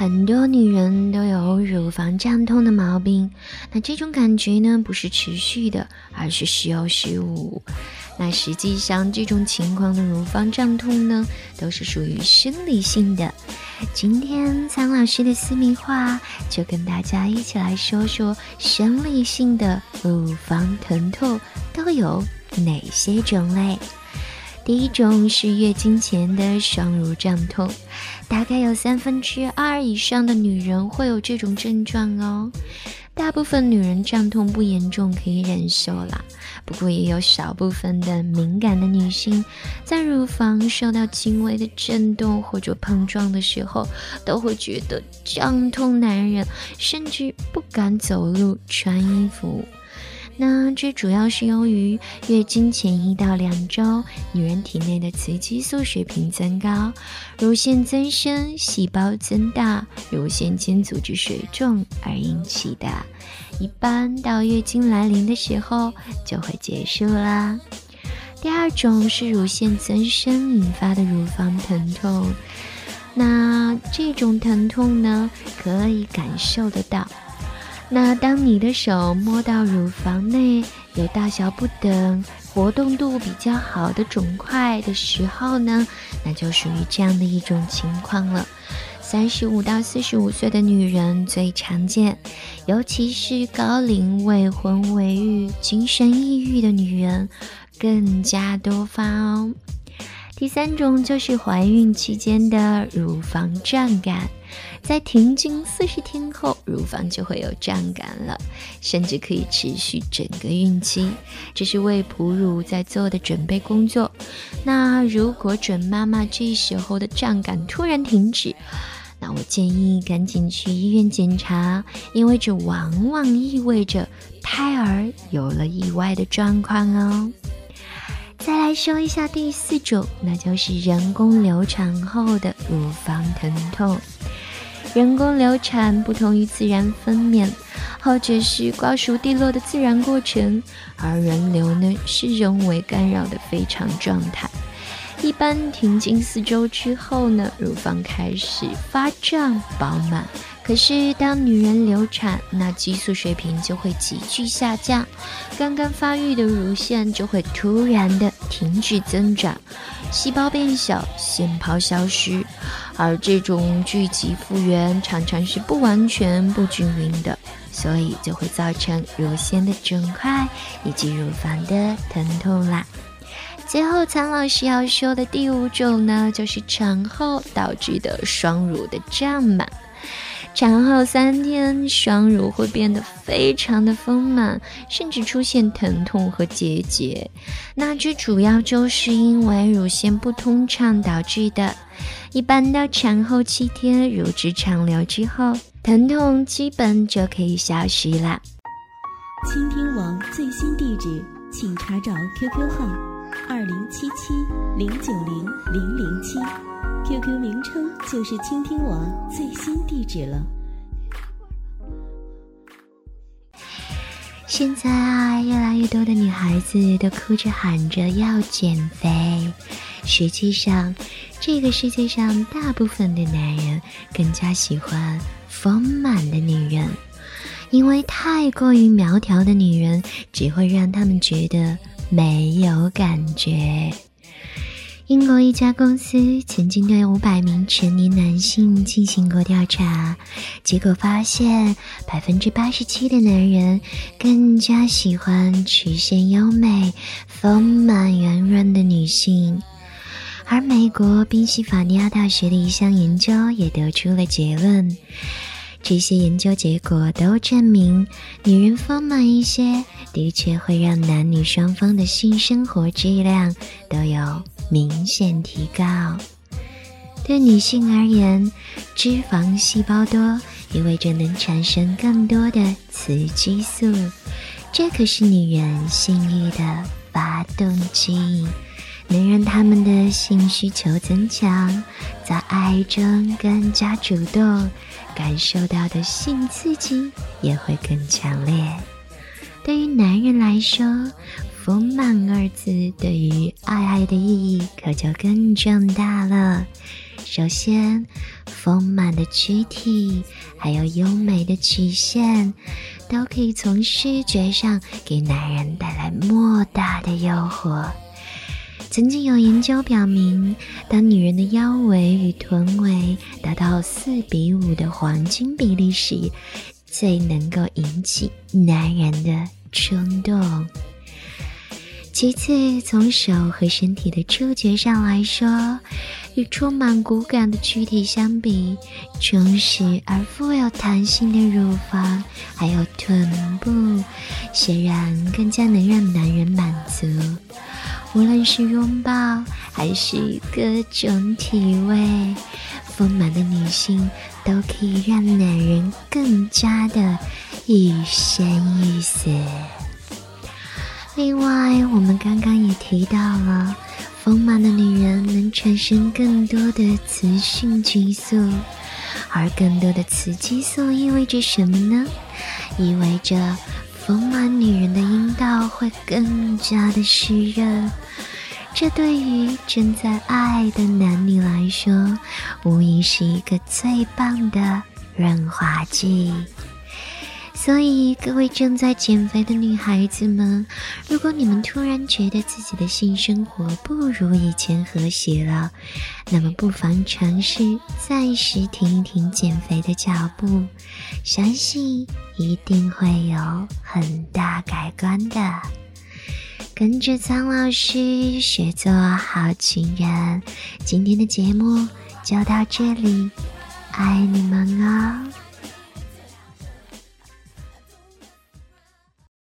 很多女人都有乳房胀痛的毛病，那这种感觉呢，不是持续的，而是时有时无。那实际上，这种情况的乳房胀痛呢，都是属于生理性的。今天苍老师的私密话，就跟大家一起来说说生理性的乳房疼痛都有哪些种类。第一种是月经前的双乳胀痛，大概有三分之二以上的女人会有这种症状哦。大部分女人胀痛不严重，可以忍受啦。不过也有少部分的敏感的女性，在乳房受到轻微的震动或者碰撞的时候，都会觉得胀痛难忍，甚至不敢走路、穿衣服。那这主要是由于月经前一到两周，女人体内的雌激素水平增高，乳腺增生、细胞增大、乳腺间组织水肿而引起的。一般到月经来临的时候就会结束啦。第二种是乳腺增生引发的乳房疼痛，那这种疼痛呢，可以感受得到。那当你的手摸到乳房内有大小不等、活动度比较好的肿块的时候呢，那就属于这样的一种情况了。三十五到四十五岁的女人最常见，尤其是高龄未婚未育、精神抑郁的女人更加多发哦。第三种就是怀孕期间的乳房胀感。在停经四十天后，乳房就会有胀感了，甚至可以持续整个孕期。这是为哺乳在做的准备工作。那如果准妈妈这时候的胀感突然停止，那我建议赶紧去医院检查，因为这往往意味着胎儿有了意外的状况哦。再来说一下第四种，那就是人工流产后的乳房疼痛。人工流产不同于自然分娩，后者是瓜熟蒂落的自然过程，而人流呢是人为干扰的非常状态。一般停经四周之后呢，乳房开始发胀饱满。可是当女人流产，那激素水平就会急剧下降，刚刚发育的乳腺就会突然的停止增长。细胞变小，腺泡消失，而这种聚集复原常常是不完全、不均匀的，所以就会造成乳腺的肿块以及乳房的疼痛啦。最后，苍老师要说的第五种呢，就是产后导致的双乳的胀满。产后三天，双乳会变得非常的丰满，甚至出现疼痛和结节。那这主要就是因为乳腺不通畅导致的。一般到产后七天，乳汁畅流之后，疼痛基本就可以消失啦。倾听网最新地址，请查找 QQ 号二零七七零九零零零七。QQ 名称就是倾听网最新地址了。现在啊，越来越多的女孩子都哭着喊着要减肥。实际上，这个世界上大部分的男人更加喜欢丰满的女人，因为太过于苗条的女人只会让他们觉得没有感觉。英国一家公司曾经对五百名成年男性进行过调查，结果发现百分之八十七的男人更加喜欢曲线优美、丰满圆润的女性。而美国宾夕法尼亚大学的一项研究也得出了结论。这些研究结果都证明，女人丰满一些，的确会让男女双方的性生活质量都有明显提高。对女性而言，脂肪细胞多意味着能产生更多的雌激素，这可是女人性欲的发动机。能让他们的性需求增强，在爱中更加主动，感受到的性刺激也会更强烈。对于男人来说，“丰满”二字对于爱爱的意义可就更重大了。首先，丰满的躯体还有优美的曲线，都可以从视觉上给男人带来莫大的诱惑。曾经有研究表明，当女人的腰围与臀围达到四比五的黄金比例时，最能够引起男人的冲动。其次，从手和身体的触觉上来说，与充满骨感的躯体相比，充实而富有弹性的乳房还有臀部，显然更加能让男人满足。无论是拥抱还是各种体味，丰满的女性都可以让男人更加的欲生欲死。另外，我们刚刚也提到了，丰满的女人能产生更多的雌性激素，而更多的雌激素意味着什么呢？意味着。丰满女人的阴道会更加的湿润，这对于正在爱的男女来说，无疑是一个最棒的润滑剂。所以，各位正在减肥的女孩子们，如果你们突然觉得自己的性生活不如以前和谐了，那么不妨尝试暂时停一停减肥的脚步，相信一定会有很大改观的。跟着苍老师学做好情人，今天的节目就到这里，爱你们哦。